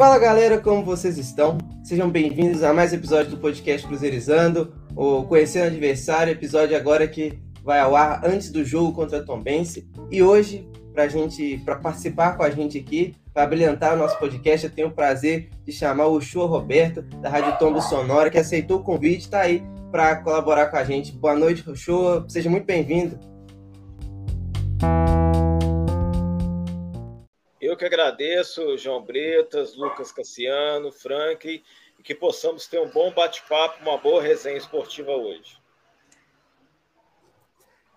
Fala galera, como vocês estão? Sejam bem-vindos a mais um episódio do podcast Cruzeirizando, o Conhecendo Adversário, episódio agora que vai ao ar antes do jogo contra a Tombense. E hoje, para gente, para participar com a gente aqui, para brilhantar o nosso podcast, eu tenho o prazer de chamar o Show Roberto, da Rádio Tombo Sonora, que aceitou o convite, está aí para colaborar com a gente. Boa noite, Show, seja muito bem-vindo. Que agradeço, João Bretas, Lucas Cassiano, Frank, e que possamos ter um bom bate-papo, uma boa resenha esportiva hoje.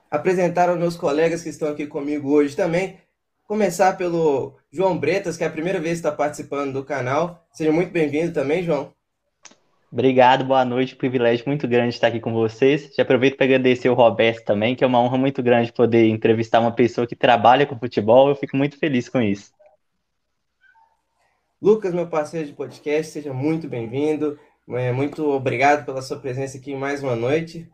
Apresentar aos meus colegas que estão aqui comigo hoje também. Começar pelo João Bretas, que é a primeira vez que está participando do canal. Seja muito bem-vindo também, João. Obrigado, boa noite. Privilégio muito grande estar aqui com vocês. Já aproveito para agradecer o Roberto também, que é uma honra muito grande poder entrevistar uma pessoa que trabalha com futebol. Eu fico muito feliz com isso. Lucas, meu parceiro de podcast, seja muito bem-vindo. É, muito obrigado pela sua presença aqui mais uma noite.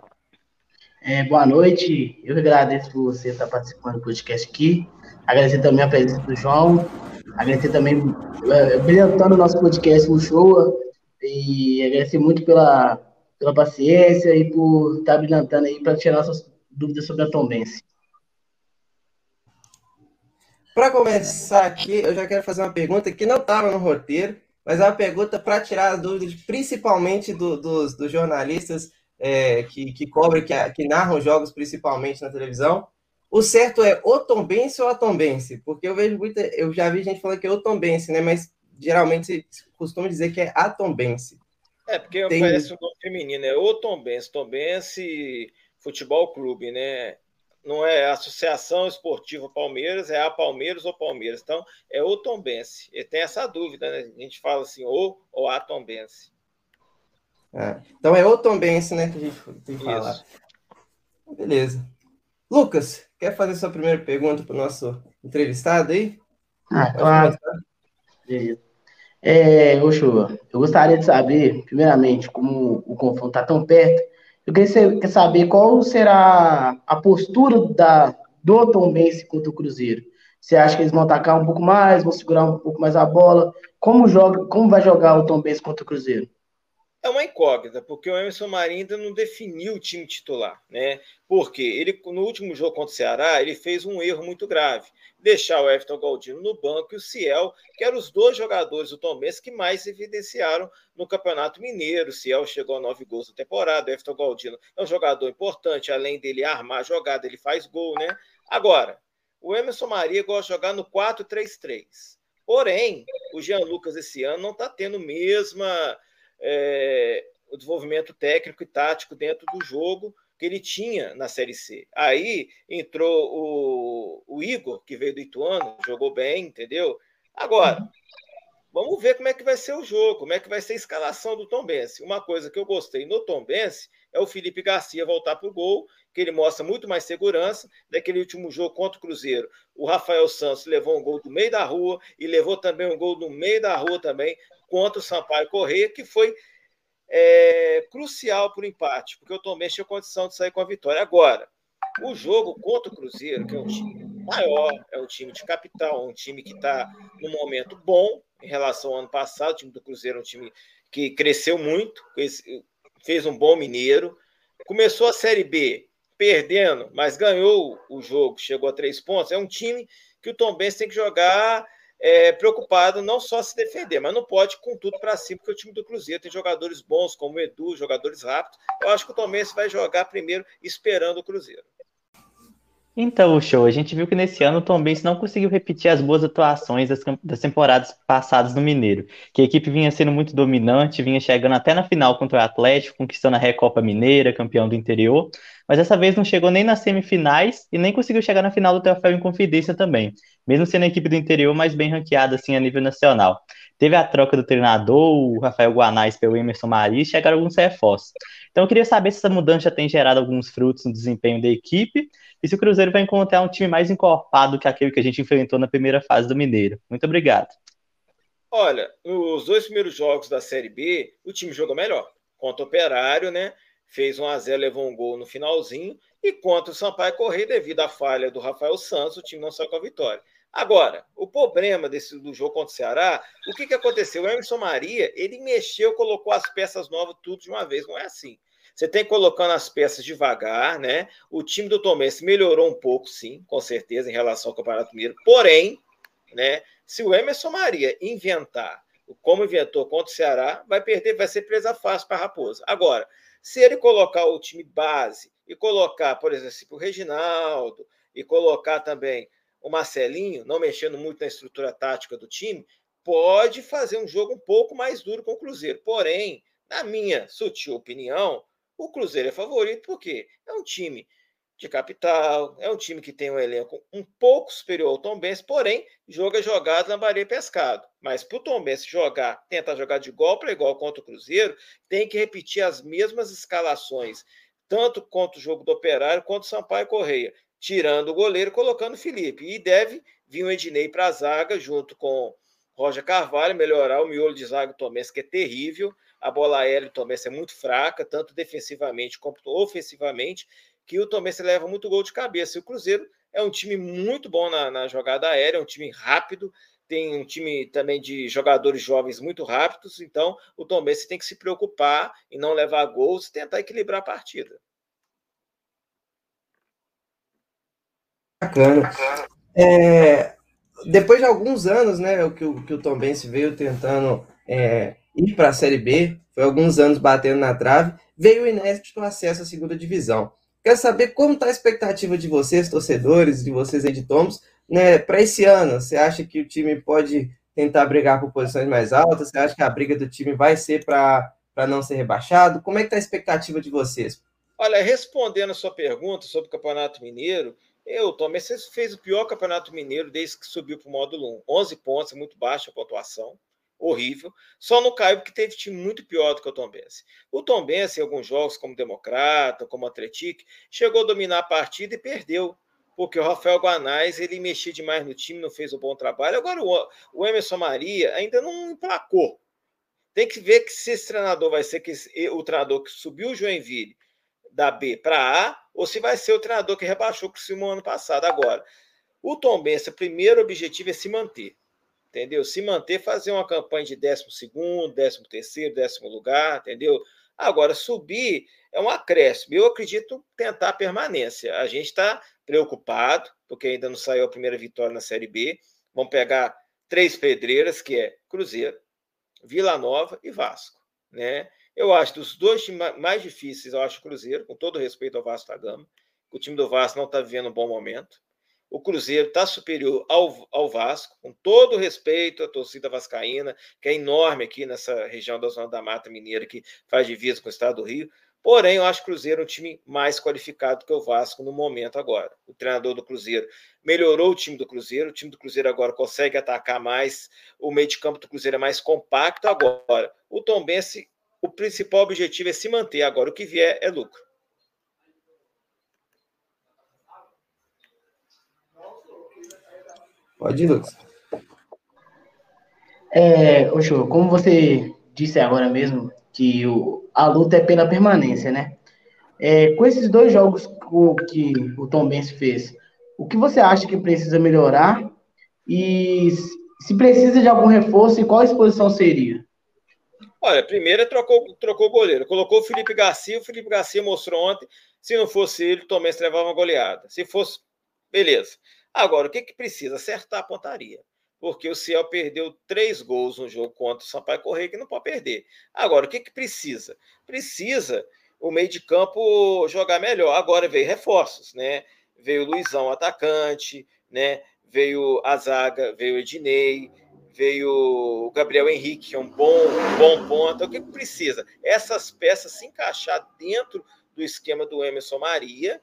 É, boa noite, eu agradeço por você estar participando do podcast aqui. Agradecer também a presença do João. Agradecer também, é, brilhantando o nosso podcast show. E agradecer muito pela, pela paciência e por estar brilhantando aí para tirar nossas dúvidas sobre a Tombense. Para começar aqui, eu já quero fazer uma pergunta que não estava no roteiro, mas é uma pergunta para tirar as dúvidas, principalmente do, dos, dos, jornalistas é, que, que cobrem, que, que narram jogos principalmente na televisão. O certo é o Tombense ou a Tombense? Porque eu vejo muita. Eu já vi gente falando que é o Tombense, né? Mas geralmente costuma dizer que é a Tombense. É, porque Tem... parece um nome feminino, é o Tombense, Tombense Futebol Clube, né? Não é a Associação Esportiva Palmeiras, é a Palmeiras ou Palmeiras. Então, é o Tombense. E tem essa dúvida, né? A gente fala assim, ou ou a Tombense. É. Então é o Tombense, né, que a gente tem que falar. Isso. Beleza. Lucas, quer fazer sua primeira pergunta para o nosso entrevistado aí? Ah, claro. É, Oxô, eu gostaria de saber, primeiramente, como o confronto está tão perto, eu queria saber qual será a postura da, do Tom Bense contra o Cruzeiro. Você acha que eles vão atacar um pouco mais, vão segurar um pouco mais a bola? Como, joga, como vai jogar o Tom Bense contra o Cruzeiro? É uma incógnita, porque o Emerson Marinho ainda não definiu o time titular, né? Porque ele, no último jogo contra o Ceará, ele fez um erro muito grave deixar o Everton Galdino no banco e o Ciel, que eram os dois jogadores do Tombense que mais evidenciaram no Campeonato Mineiro. O Ciel chegou a nove gols na temporada, o Everton Galdino é um jogador importante, além dele armar a jogada, ele faz gol, né? Agora, o Emerson Maria gosta de jogar no 4-3-3. Porém, o Jean Lucas esse ano não está tendo mesma é, o desenvolvimento técnico e tático dentro do jogo que ele tinha na Série C. Aí entrou o, o Igor, que veio do Ituano, jogou bem, entendeu? Agora, vamos ver como é que vai ser o jogo, como é que vai ser a escalação do Tom Bense. Uma coisa que eu gostei no Tom Bense é o Felipe Garcia voltar para o gol, que ele mostra muito mais segurança. Daquele último jogo contra o Cruzeiro, o Rafael Santos levou um gol do meio da rua e levou também um gol no meio da rua também contra o Sampaio Correia, que foi é, crucial para o empate, porque o Tomé tinha condição de sair com a vitória. Agora, o jogo contra o Cruzeiro, que é um time maior, é um time de capital, um time que está num momento bom em relação ao ano passado. O time do Cruzeiro é um time que cresceu muito, fez um bom mineiro. Começou a Série B perdendo, mas ganhou o jogo, chegou a três pontos. É um time que o Tom Benz tem que jogar é, preocupado não só se defender, mas não pode com tudo para cima, porque o time do Cruzeiro tem jogadores bons, como o Edu, jogadores rápidos. Eu acho que o Tomense vai jogar primeiro esperando o Cruzeiro. Então, show, a gente viu que nesse ano o Tom Benz não conseguiu repetir as boas atuações das, das, temporadas passadas no Mineiro, que a equipe vinha sendo muito dominante, vinha chegando até na final contra o Atlético, conquistando a Recopa Mineira, campeão do interior, mas dessa vez não chegou nem nas semifinais e nem conseguiu chegar na final do Troféu em Confidência também, mesmo sendo a equipe do interior mais bem ranqueada assim a nível nacional. Teve a troca do treinador, o Rafael Guanais pelo Emerson Maria, e chegaram alguns reforços. Então eu queria saber se essa mudança tem gerado alguns frutos no desempenho da equipe e se o Cruzeiro vai encontrar um time mais encorpado que aquele que a gente enfrentou na primeira fase do Mineiro. Muito obrigado. Olha, nos dois primeiros jogos da Série B, o time jogou melhor. Contra o Operário, né? fez 1 a 0 levou um gol no finalzinho, e contra o Sampaio Correia, devido à falha do Rafael Santos, o time não saiu com a vitória. Agora, o problema desse, do jogo contra o Ceará, o que, que aconteceu? O Emerson Maria, ele mexeu, colocou as peças novas tudo de uma vez, não é assim. Você tem colocando as peças devagar, né? O time do Tomense melhorou um pouco, sim, com certeza, em relação ao Campeonato Mineiro. Porém, né, se o Emerson Maria inventar como inventou contra o Ceará, vai perder, vai ser presa fácil para a Raposa. Agora, se ele colocar o time base e colocar, por exemplo, o Reginaldo e colocar também o Marcelinho, não mexendo muito na estrutura tática do time, pode fazer um jogo um pouco mais duro com o Cruzeiro. Porém, na minha sutil opinião, o Cruzeiro é favorito porque é um time de capital, é um time que tem um elenco um pouco superior ao Tom Benz, porém, joga jogado na Bahia Pescado. Mas para o Tom Benz jogar, tentar jogar de igual para igual contra o Cruzeiro, tem que repetir as mesmas escalações, tanto contra o jogo do Operário quanto o Sampaio Correia, tirando o goleiro colocando o Felipe. E deve vir o Ednei para a zaga, junto com Roger Carvalho, melhorar o miolo de zaga do Tomense, que é terrível. A bola aérea do Tomense é muito fraca, tanto defensivamente quanto ofensivamente que o Tombense leva muito gol de cabeça. E o Cruzeiro é um time muito bom na, na jogada aérea, é um time rápido, tem um time também de jogadores jovens muito rápidos, então o Tombense tem que se preocupar em não levar gols e tentar equilibrar a partida. Bacana. É, depois de alguns anos, né, o que o, que o Tom Benz veio tentando é, ir para a Série B, foi alguns anos batendo na trave, veio o inédito acesso à segunda divisão. Quero saber como está a expectativa de vocês, torcedores, de vocês aí de Tomos, né, para esse ano. Você acha que o time pode tentar brigar por posições mais altas? Você acha que a briga do time vai ser para não ser rebaixado? Como é que está a expectativa de vocês? Olha, respondendo a sua pergunta sobre o Campeonato Mineiro, eu, Tom, você fez o pior Campeonato Mineiro desde que subiu para o módulo 1. 11 pontos, muito baixa a pontuação horrível. Só não caiu porque teve time muito pior do que o Tom Benz. O Tom Benz, em alguns jogos, como Democrata, como Atlético, chegou a dominar a partida e perdeu. Porque o Rafael Guanais ele mexia demais no time, não fez um bom trabalho. Agora o, o Emerson Maria ainda não emplacou. Tem que ver que se esse treinador vai ser que o treinador que subiu o Joinville da B para A, ou se vai ser o treinador que rebaixou o Criciúma ano passado. Agora, o Tom Benz, o primeiro objetivo é se manter entendeu? Se manter, fazer uma campanha de 12 segundo, 13 terceiro, décimo lugar, entendeu? Agora, subir é um acréscimo. Eu acredito tentar a permanência. A gente está preocupado, porque ainda não saiu a primeira vitória na Série B. Vamos pegar três pedreiras, que é Cruzeiro, Vila Nova e Vasco. Né? Eu acho dos dois times mais difíceis, eu acho o Cruzeiro, com todo respeito ao Vasco da Gama. O time do Vasco não está vivendo um bom momento o Cruzeiro está superior ao, ao Vasco, com todo respeito à torcida vascaína, que é enorme aqui nessa região da Zona da Mata Mineira, que faz divisa com o estado do Rio. Porém, eu acho o Cruzeiro um time mais qualificado que o Vasco no momento agora. O treinador do Cruzeiro melhorou o time do Cruzeiro, o time do Cruzeiro agora consegue atacar mais, o meio de campo do Cruzeiro é mais compacto agora. O Tom Bense, o principal objetivo é se manter agora, o que vier é lucro. Pode ir, Lucas. É, Oxô, como você disse agora mesmo, que o, a luta é pela permanência, né? É, com esses dois jogos que o Tom Benz fez, o que você acha que precisa melhorar? E se precisa de algum reforço, e qual exposição seria? Olha, primeiro trocou, trocou o goleiro. Colocou o Felipe Garcia. O Felipe Garcia mostrou ontem. Se não fosse ele, o Benz levava uma goleada. Se fosse, beleza. Agora, o que, que precisa? Acertar a pontaria. Porque o Ciel perdeu três gols no jogo contra o Sampaio Correia, que não pode perder. Agora, o que, que precisa? Precisa o meio de campo jogar melhor. Agora veio reforços, né? Veio o Luizão, atacante, né? Veio a zaga, veio o Ednei, veio o Gabriel Henrique, que é um bom, um bom ponto. O que, precisa? Essas peças se encaixar dentro do esquema do Emerson Maria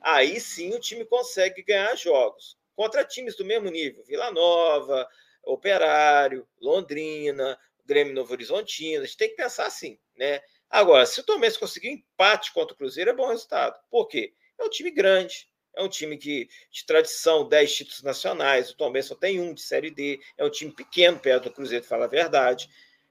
aí sim o time consegue ganhar jogos. Contra times do mesmo nível, Vila Nova, Operário, Londrina, Grêmio Novo Horizontino, a gente tem que pensar assim, né? Agora, se o Tomés conseguir empate contra o Cruzeiro, é bom resultado. Por quê? É um time grande, é um time que, de tradição, 10 títulos nacionais, o Tomés só tem um de Série D, é um time pequeno perto do Cruzeiro, fala a verdade.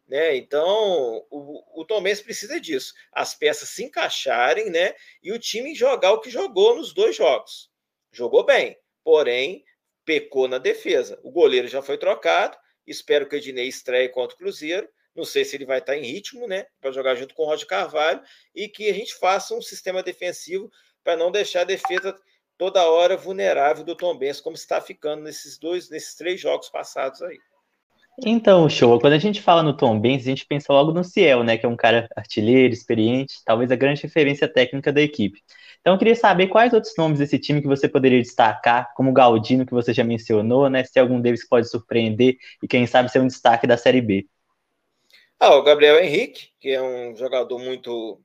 Né? Então, o, o Tom precisa disso. As peças se encaixarem né? e o time jogar o que jogou nos dois jogos. Jogou bem, porém, pecou na defesa. O goleiro já foi trocado. Espero que o Ednei estreie contra o Cruzeiro. Não sei se ele vai estar em ritmo, né? Para jogar junto com o Roger Carvalho e que a gente faça um sistema defensivo para não deixar a defesa toda hora vulnerável do Tom Benz, como está ficando nesses dois, nesses três jogos passados aí. Então, show. Quando a gente fala no Tom Benz, a gente pensa logo no Ciel, né? Que é um cara artilheiro, experiente, talvez a grande referência técnica da equipe. Então, eu queria saber quais outros nomes desse time que você poderia destacar, como o Galdino, que você já mencionou, né? Se algum deles pode surpreender e, quem sabe, ser um destaque da Série B. Ah, o Gabriel Henrique, que é um jogador muito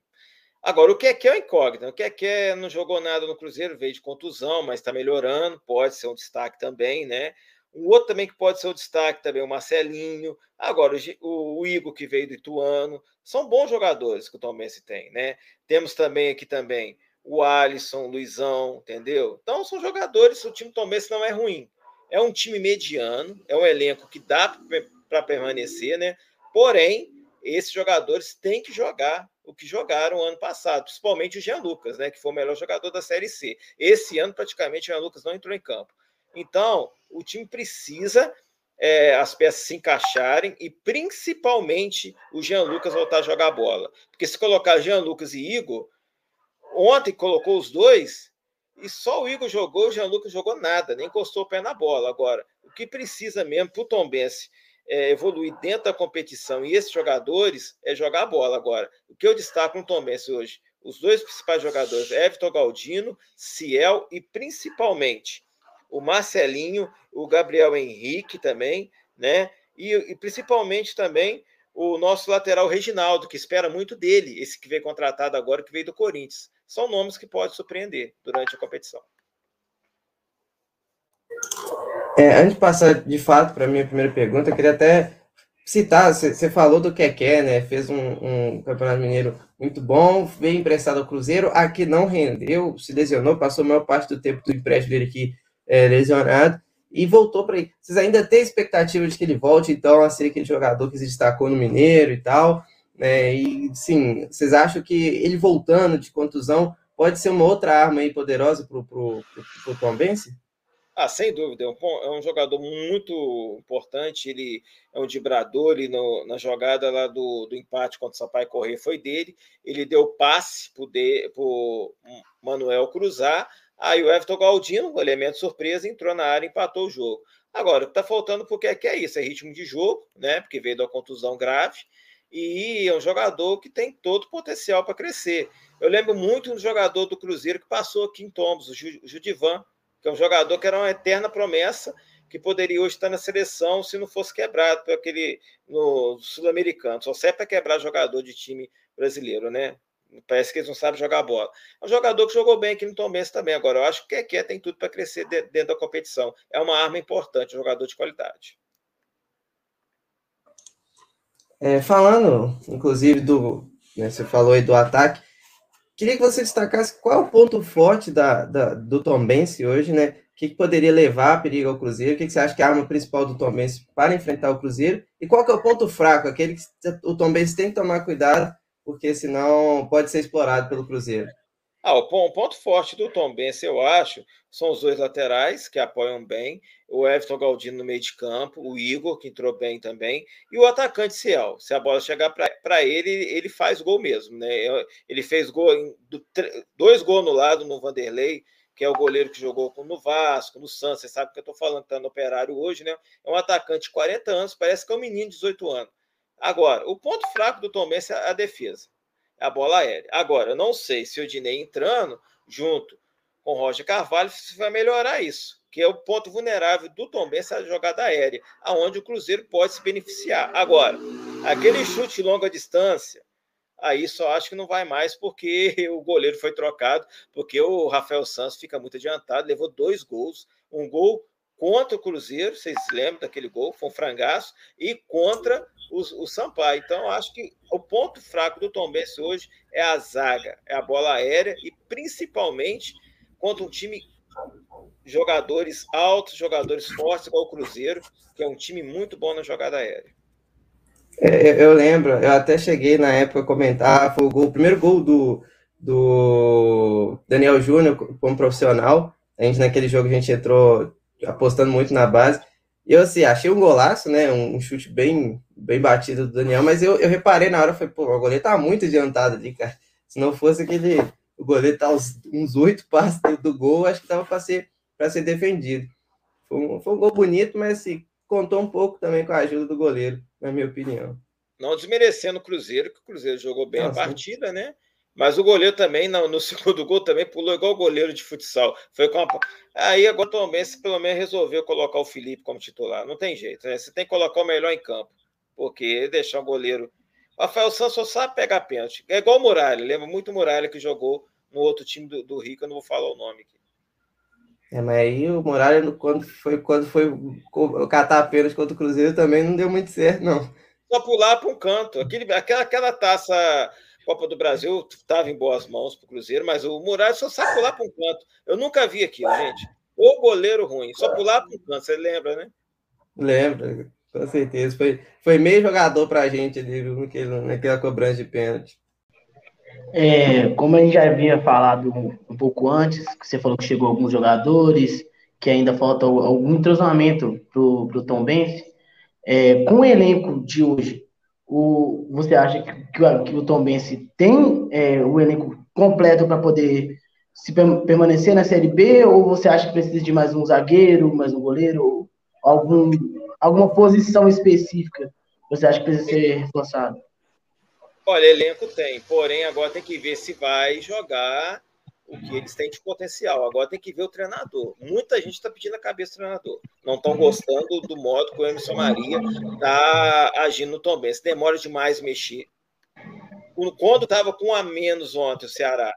Agora, o que é que é o incógnito? O que é que é, não jogou nada no Cruzeiro, veio de contusão, mas está melhorando, pode ser um destaque também, né? Um outro também que pode ser um destaque também, o Marcelinho. Agora, o, o Igor, que veio do Ituano. São bons jogadores que o Tom Bense tem, né? Temos também aqui também o Alisson, o Luizão, entendeu? Então, são jogadores, o time Tom Bense não é ruim. É um time mediano, é um elenco que dá para permanecer, né? Porém, esses jogadores têm que jogar o que jogaram ano passado, principalmente o Jean Lucas, né, que foi o melhor jogador da Série C. Esse ano, praticamente, o Jean Lucas não entrou em campo. Então, o time precisa é, as peças se encaixarem e, principalmente, o Jean Lucas voltar a jogar bola. Porque se colocar Jean Lucas e Igor, ontem colocou os dois e só o Igor jogou, o Jean Lucas jogou nada, nem encostou o pé na bola. Agora, o que precisa mesmo para o Tom Bense é, evoluir dentro da competição e esses jogadores é jogar bola. Agora, o que eu destaco no Tom Benz hoje? Os dois principais jogadores, Everton Galdino, Ciel e principalmente o Marcelinho, o Gabriel Henrique também, né? E, e principalmente também o nosso lateral Reginaldo, que espera muito dele, esse que veio contratado agora, que veio do Corinthians. São nomes que podem surpreender durante a competição. É, antes de passar de fato para a minha primeira pergunta, eu queria até citar, você falou do Keké, né? Fez um, um, campeonato mineiro muito bom, veio emprestado ao Cruzeiro, aqui não rendeu, se lesionou, passou a maior parte do tempo do empréstimo dele aqui é, lesionado e voltou para aí. Vocês ainda têm expectativa de que ele volte, então, a ser aquele jogador que se destacou no Mineiro e tal? Né? E sim, vocês acham que ele voltando de contusão pode ser uma outra arma aí poderosa para o Tom Bense? Ah, sem dúvida, é um, é um, jogador muito importante. Ele é um vibrador. Ele na jogada lá do, do empate contra o Sampaio Correr foi dele. Ele deu passe para o Manuel cruzar. Aí o Everton Galdino, elemento surpresa, entrou na área e empatou o jogo. Agora, o que está faltando porque é que é isso? É ritmo de jogo, né? Porque veio da contusão grave. E é um jogador que tem todo o potencial para crescer. Eu lembro muito do jogador do Cruzeiro que passou aqui em Tombos, o Judivan que é um jogador que era uma eterna promessa, que poderia hoje estar na seleção se não fosse quebrado por aquele no sul-americano. Só serve para quebrar jogador de time brasileiro, né? Parece que eles não sabem jogar bola. É um jogador que jogou bem aqui no Tombense também. Agora, eu acho que o que tem tudo para crescer dentro da competição. É uma arma importante, um jogador de qualidade. É, falando, inclusive, do. Né, você falou aí do ataque. Queria que você destacasse qual é o ponto forte da, da do Tombense hoje, né? O que, que, poderia levar a perigo ao Cruzeiro? O que, que, você acha que é a arma principal do Tombense para enfrentar o Cruzeiro? E qual é o ponto fraco, aquele que o Tombense tem que tomar cuidado, porque senão pode ser explorado pelo Cruzeiro? Ah, o ponto forte do Tom Benz, eu acho, são os dois laterais que apoiam bem, o Everton Galdino no meio de campo, o Igor, que entrou bem também, e o atacante Ciel. Se a bola chegar para ele, ele faz gol mesmo. Né? Ele fez gol, dois gols no lado no Vanderlei, que é o goleiro que jogou no Vasco, no Santos, você sabe que eu estou falando, está no Operário hoje, né? É um atacante de 40 anos, parece que é um menino de 18 anos. Agora, o ponto fraco do Tom Benz é a defesa a bola aérea. Agora, eu não sei se o Dinei entrando junto com o Roger Carvalho se vai melhorar isso, que é o ponto vulnerável do Tom Benz, a jogada aérea, aonde o Cruzeiro pode se beneficiar. Agora, aquele chute longa distância, aí só acho que não vai mais porque o goleiro foi trocado, porque o Rafael Santos fica muito adiantado, levou dois gols, um gol contra o Cruzeiro, vocês lembram daquele gol, foi um frangaço, e contra o, o Sampaio. Então, acho que o ponto fraco do Tom Benz hoje é a zaga, é a bola aérea, e principalmente contra um time jogadores altos, jogadores fortes, igual o Cruzeiro, que é um time muito bom na jogada aérea. É, eu lembro, eu até cheguei na época a comentar, foi o, gol, o primeiro gol do, do Daniel Júnior como profissional. A gente naquele jogo a gente entrou apostando muito na base. E eu assim, achei um golaço, né? Um, chute bem, bem batido do Daniel, mas eu, eu reparei na hora, falei, pô, o goleiro tá muito adiantado ali, cara. Se não fosse aquele. O goleiro tá uns, uns oito passos do, gol, acho que tava para ser, ser defendido. Foi um, foi um gol bonito, mas assim, contou um pouco também com a ajuda do goleiro, na minha opinião. Não desmerecendo o Cruzeiro, que o Cruzeiro jogou bem Nossa, a partida, né? Mas o goleiro também, no, segundo gol, também pulou igual o goleiro de futsal. Foi com a... Aí agora também, se pelo menos resolveu colocar o Felipe como titular. Não tem jeito, né? Você tem que colocar o melhor em campo. Porque deixar o goleiro. O Rafael Santos só sabe pegar pênalti. É igual o Muralha. Lembra muito o Muralha que jogou no outro time do, do Rico, eu não vou falar o nome aqui. É, mas aí o Muralha, quando foi, quando foi catar pênalti contra o Cruzeiro, também não deu muito certo, não. Só pular para um canto. Aquele, aquela, aquela taça Copa do Brasil estava em boas mãos para o Cruzeiro, mas o Muralha só sabe pular para um canto. Eu nunca vi aquilo, gente. O goleiro ruim, só pular para um canto, você lembra, né? Lembra, com certeza. Foi, foi meio jogador para a gente ali, viu, naquele, naquela cobrança de pênalti. É, como a gente já havia falado um pouco antes, que você falou que chegou alguns jogadores, que ainda falta algum entrosamento para o Tom Benz, é, com o elenco de hoje, o, você acha que, que, que o Tom Bense tem é, o elenco completo para poder se permanecer na Série B ou você acha que precisa de mais um zagueiro, mais um goleiro, algum, alguma posição específica você acha que precisa ser reforçado? Olha, elenco tem, porém agora tem que ver se vai jogar o que eles têm de potencial. Agora tem que ver o treinador. Muita gente está pedindo a cabeça do treinador. Não estão gostando do modo que o Emerson Maria está agindo no Tom Benz. Demora demais mexer. Quando estava com um a menos ontem o Ceará,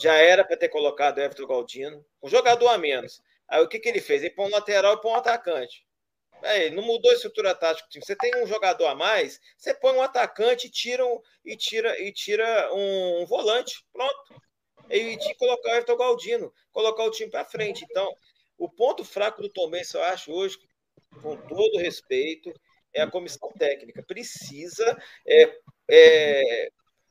já era para ter colocado o Everton Galdino, um jogador a menos. Aí o que, que ele fez? Ele põe um lateral e põe um atacante. É, não mudou a estrutura tática do time. Você tem um jogador a mais, você põe um atacante e tira um, e tira, e tira um, um volante. Pronto e de colocar o Everton Galdino, colocar o time para frente. Então, o ponto fraco do Tomense, eu acho, hoje, com todo respeito, é a comissão técnica. Precisa é, é,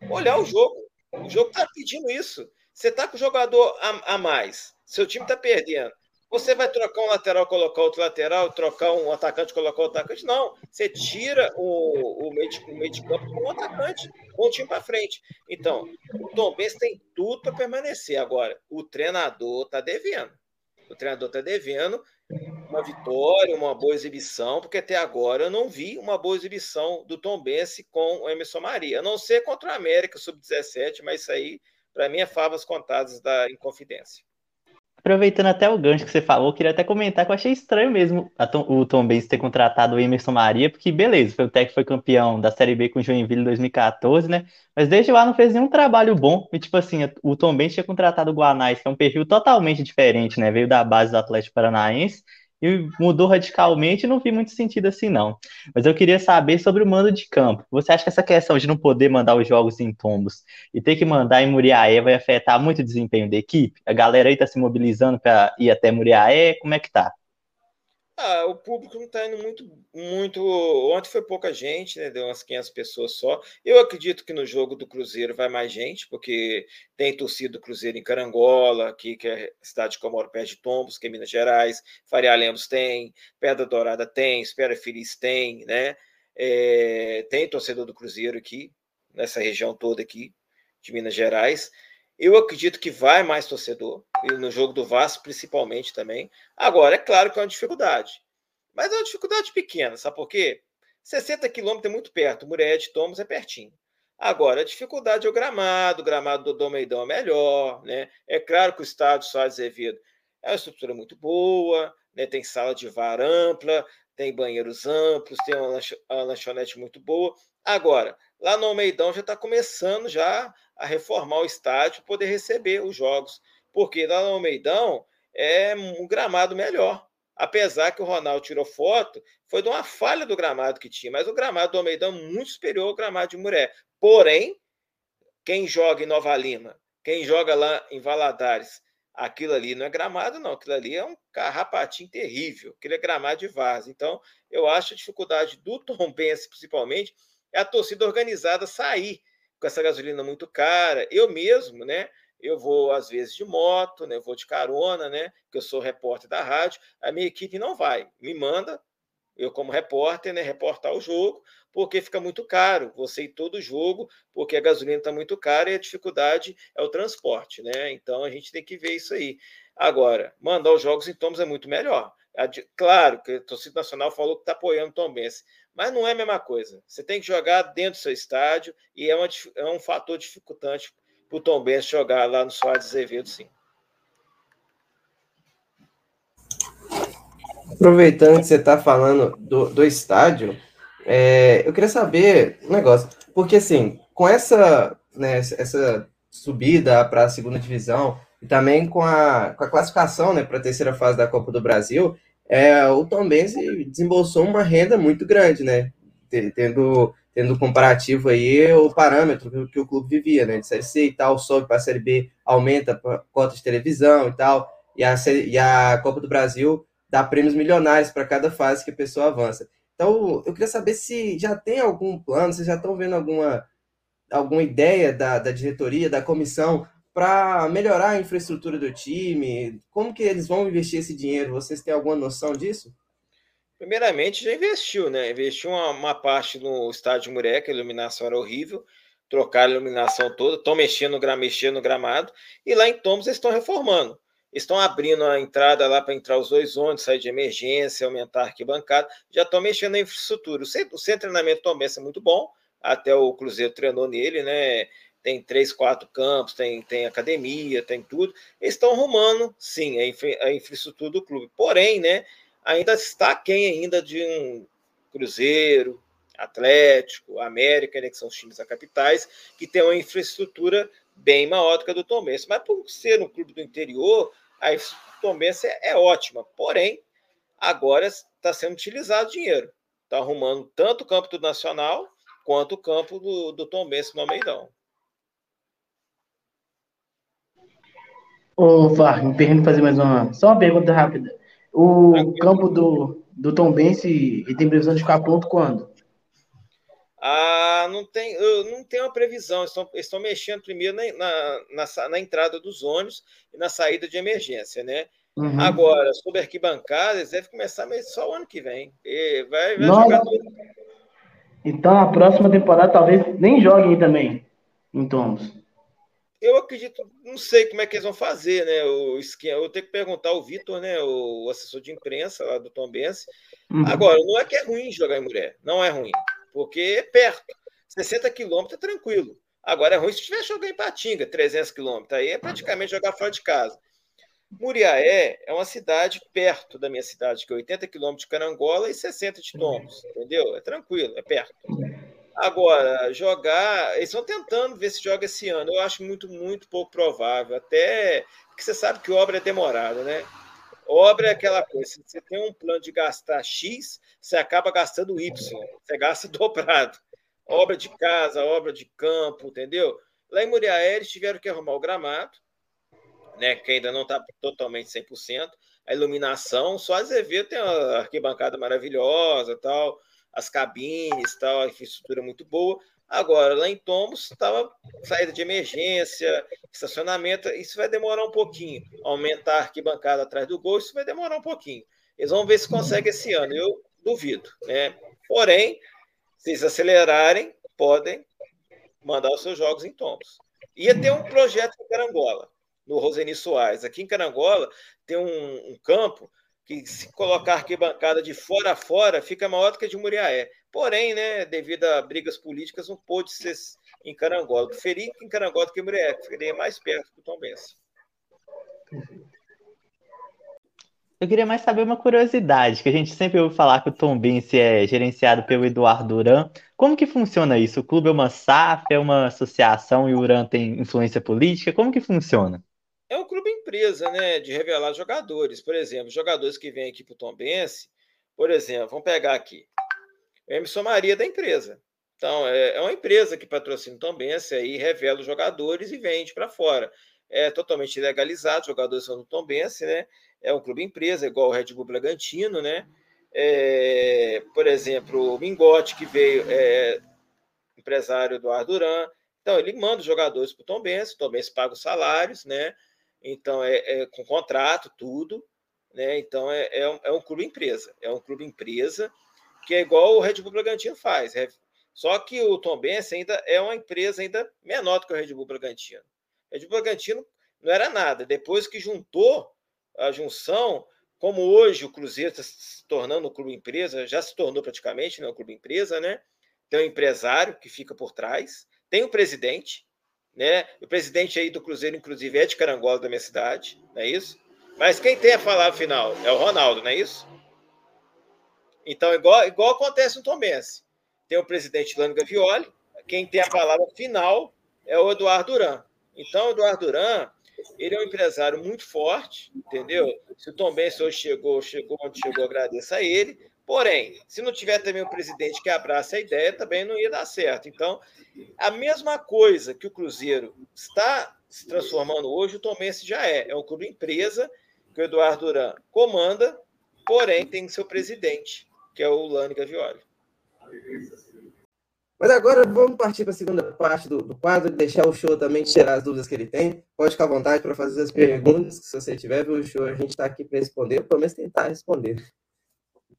olhar o jogo. O jogo está pedindo isso. Você está com o jogador a, a mais, seu time está perdendo. Você vai trocar um lateral, colocar outro lateral, trocar um atacante, colocar outro atacante? Não. Você tira o, o, meio, de, o meio de campo com um atacante, com o time para frente. Então, o Tom Benz tem tudo para permanecer. Agora, o treinador está devendo. O treinador está devendo uma vitória, uma boa exibição, porque até agora eu não vi uma boa exibição do Tom Benz com o Emerson Maria. A não ser contra o América Sub-17, mas isso aí, para mim, é favas contadas da Inconfidência. Aproveitando até o gancho que você falou, queria até comentar que eu achei estranho mesmo Tom, o Tom Benz ter contratado o Emerson Maria, porque beleza, foi o técnico foi campeão da Série B com o Joinville em 2014, né? Mas desde lá não fez nenhum trabalho bom. E tipo assim, o Tom Benz tinha contratado o Guanais, que é um perfil totalmente diferente, né? Veio da base do Atlético Paranaense e mudou radicalmente, não vi muito sentido assim, não. Mas eu queria saber sobre o mando de campo. Você acha que essa questão de não poder mandar os jogos em tombos e ter que mandar em Muriaé vai afetar muito o desempenho da equipe? A galera aí tá se mobilizando para ir até Muriaé, como é que tá? Ah, o público não está indo muito, muito. Ontem foi pouca gente, né? Deu umas 500 pessoas só. Eu acredito que no jogo do Cruzeiro vai mais gente, porque tem torcida do Cruzeiro em Carangola, aqui, que é cidade de Comoro, perto de Tombos, que é Minas Gerais. Faria Lemos tem, Pedra Dourada tem, Espera Feliz tem, né? É, tem torcedor do Cruzeiro aqui, nessa região toda aqui de Minas Gerais. Eu acredito que vai mais torcedor, no jogo do Vasco principalmente também. Agora, é claro que é uma dificuldade, mas é uma dificuldade pequena, sabe por quê? 60 quilômetros é muito perto, Muré de Tomos é pertinho. Agora, a dificuldade é o gramado, o gramado do Domeidão é melhor, né? É claro que o estádio só Azevedo é uma estrutura muito boa, né? tem sala de VAR ampla, tem banheiros amplos, tem uma lanchonete muito boa. Agora, lá no Almeidão já está começando já a reformar o estádio poder receber os jogos, porque lá no Almeidão é um gramado melhor. Apesar que o Ronaldo tirou foto, foi de uma falha do gramado que tinha, mas o gramado do Almeidão é muito superior ao gramado de Muré. Porém, quem joga em Nova Lima, quem joga lá em Valadares, aquilo ali não é gramado, não. Aquilo ali é um carrapatinho terrível. Aquilo é gramado de vaza. Então, eu acho a dificuldade do Tom Benz, principalmente, é a torcida organizada sair com essa gasolina muito cara. Eu mesmo, né? Eu vou às vezes de moto, né? Eu vou de carona, né? Porque eu sou repórter da rádio. A minha equipe não vai, me manda eu como repórter, né, reportar o jogo, porque fica muito caro você ir todo jogo, porque a gasolina está muito cara e a dificuldade é o transporte, né? Então a gente tem que ver isso aí. Agora, mandar os jogos em Tomos é muito melhor. Claro que a torcida nacional falou que está apoiando o Tom Benz, mas não é a mesma coisa. Você tem que jogar dentro do seu estádio e é, uma, é um fator dificultante para o Tom Benz jogar lá no Soares Azevedo, sim. Aproveitando que você está falando do, do estádio, é, eu queria saber um negócio, porque assim, com essa, né, essa subida para a segunda divisão e também com a, com a classificação né, para a terceira fase da Copa do Brasil, é, o Tom Benz desembolsou uma renda muito grande, né? Tendo, tendo comparativo aí o parâmetro que, que o clube vivia, né? De Série C e tal, sobe para a Série B, aumenta a cota de televisão e tal, e a, e a Copa do Brasil dá prêmios milionários para cada fase que a pessoa avança. Então, eu queria saber se já tem algum plano, vocês já estão vendo alguma, alguma ideia da, da diretoria, da comissão, para melhorar a infraestrutura do time? Como que eles vão investir esse dinheiro? Vocês têm alguma noção disso? Primeiramente, já investiu, né? Investiu uma, uma parte no estádio que a iluminação era horrível, trocaram a iluminação toda, estão mexendo, mexendo no gramado, e lá em Tomos eles estão reformando estão abrindo a entrada lá para entrar os dois ônibus, sair de emergência, aumentar a arquibancada, já estão mexendo na infraestrutura. O centro, o centro de treinamento também é muito bom, até o Cruzeiro treinou nele, né? Tem três, quatro campos, tem, tem academia, tem tudo. Eles estão arrumando, sim, a, infra, a infraestrutura do clube. Porém, né, ainda está quem ainda de um Cruzeiro, Atlético, América, né, que são os times da capitais, que tem uma infraestrutura bem maior do que a do Tom Benz. Mas por ser um clube do interior, a Tom Benz é, é ótima. Porém, agora está sendo utilizado dinheiro. Está arrumando tanto o campo do Nacional quanto o campo do, do Tom Benz no Almeidão. Ô, Far, me permite fazer mais uma. Só uma pergunta rápida. O campo do, do Tom Benz tem previsão de ficar pronto quando? Ah, não tem, eu não tenho uma previsão. Estão, estão mexendo primeiro na, na, na, na, entrada dos ônibus e na saída de emergência, né? Uhum. Agora, sobre arquibancadas, deve começar só o ano que vem. E vai, vai jogar tudo. Então, a próxima temporada talvez nem joguem também em Tomos. Eu acredito, não sei como é que eles vão fazer, né? O esquema, eu tenho que perguntar ao Vitor, né? O assessor de imprensa lá do Tom Benz. Uhum. Agora, não é que é ruim jogar em mulher, não é ruim porque é perto. 60 quilômetros é tranquilo. Agora é ruim se tiver jogar em Patinga, 300 quilômetros. Aí é praticamente jogar fora de casa. Muriaé é uma cidade perto da minha cidade, que é 80 quilômetros de Carangola e 60 de Tomos, entendeu? É tranquilo, é perto. Agora, jogar, eles estão tentando ver se joga esse ano. Eu acho muito, muito pouco provável. Até porque você sabe que obra é demorada, né? Obra é aquela coisa, se você tem um plano de gastar X, você acaba gastando Y, você gasta dobrado. Obra de casa, obra de campo, entendeu? Lá em Muriaé, eles tiveram que arrumar o gramado, né, que ainda não está totalmente 100%, a iluminação, só Azevedo tem uma arquibancada maravilhosa, tal, as cabines, tal, a infraestrutura muito boa, Agora, lá em Tomos, estava saída de emergência, estacionamento, isso vai demorar um pouquinho. Aumentar a arquibancada atrás do gol, isso vai demorar um pouquinho. Eles vão ver se consegue esse ano, eu duvido. Né? Porém, se eles acelerarem, podem mandar os seus jogos em Tomos. Ia ter um projeto em Carangola, no Roseni Soares. Aqui em Carangola tem um, um campo que se colocar arquibancada de fora a fora, fica maior do que a de Muriaé. Porém, né, devido a brigas políticas, não pôde ser em Carangola. Preferi em Carangola do que em Muriaé, preferi mais perto do Tom Benz. Eu queria mais saber uma curiosidade, que a gente sempre ouve falar que o Tom Benz é gerenciado pelo Eduardo Duran. Como que funciona isso? O clube é uma SAF, é uma associação e o Uran tem influência política? Como que funciona? É um clube empresa, né, de revelar jogadores. Por exemplo, jogadores que vêm aqui para o Tombense, por exemplo, vamos pegar aqui, Emerson Maria da empresa. Então, é, é uma empresa que patrocina o Tombense, aí revela os jogadores e vende para fora. É totalmente legalizado, jogadores são do Tombense, né? É um clube empresa, igual o Red Bull Bragantino, né? É, por exemplo, o Mingote, que veio, é, empresário Eduardo Duran. Então, ele manda os jogadores para o Tom Benz, o Tom Benz paga os salários, né? Então, é, é com contrato, tudo. Né? Então, é, é, um, é um clube empresa. É um clube empresa que é igual o Red Bull Bragantino faz. É, só que o Tom Benz ainda é uma empresa ainda menor do que o Red Bull Bragantino. O Red Bull Bragantino não era nada. Depois que juntou a junção, como hoje o Cruzeiro está se tornando um clube empresa, já se tornou praticamente né, um clube empresa, né? Tem um empresário que fica por trás, tem o presidente, né? O presidente aí do Cruzeiro, inclusive, é de Carangola da minha cidade, não é isso? Mas quem tem a palavra final é o Ronaldo, não é isso? Então, igual, igual acontece no Tomense. Tem o presidente Lano Gavioli, quem tem a palavra final é o Eduardo Duran. Então, o Eduardo Duran ele é um empresário muito forte, entendeu? Se o Tom Benz hoje chegou, chegou onde chegou, agradeço a ele. Porém, se não tiver também um presidente que abraça a ideia, também não ia dar certo. Então, a mesma coisa que o Cruzeiro está se transformando hoje, o Tom Benz já é. É um clube empresa que o Eduardo Duran comanda, porém tem seu presidente, que é o Lani Gavioli. Mas agora vamos partir para a segunda parte do, do, quadro, deixar o show também tirar as dúvidas que ele tem. Pode ficar à vontade para fazer as perguntas, se você tiver, o show a gente está aqui para responder, pelo menos tentar responder.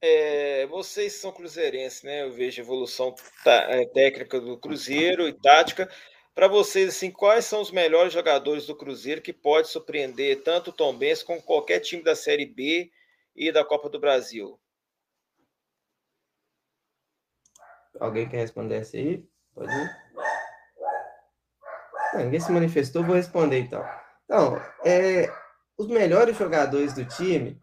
É, vocês são cruzeirenses, né? Eu vejo evolução é, técnica do Cruzeiro e tática. Para vocês, assim, quais são os melhores jogadores do Cruzeiro que pode surpreender tanto o Tom Benz como qualquer time da Série B e da Copa do Brasil? Alguém quer responder essa aí? Pode ir. Não, ninguém se manifestou, vou responder então. Então, é, os melhores jogadores do time,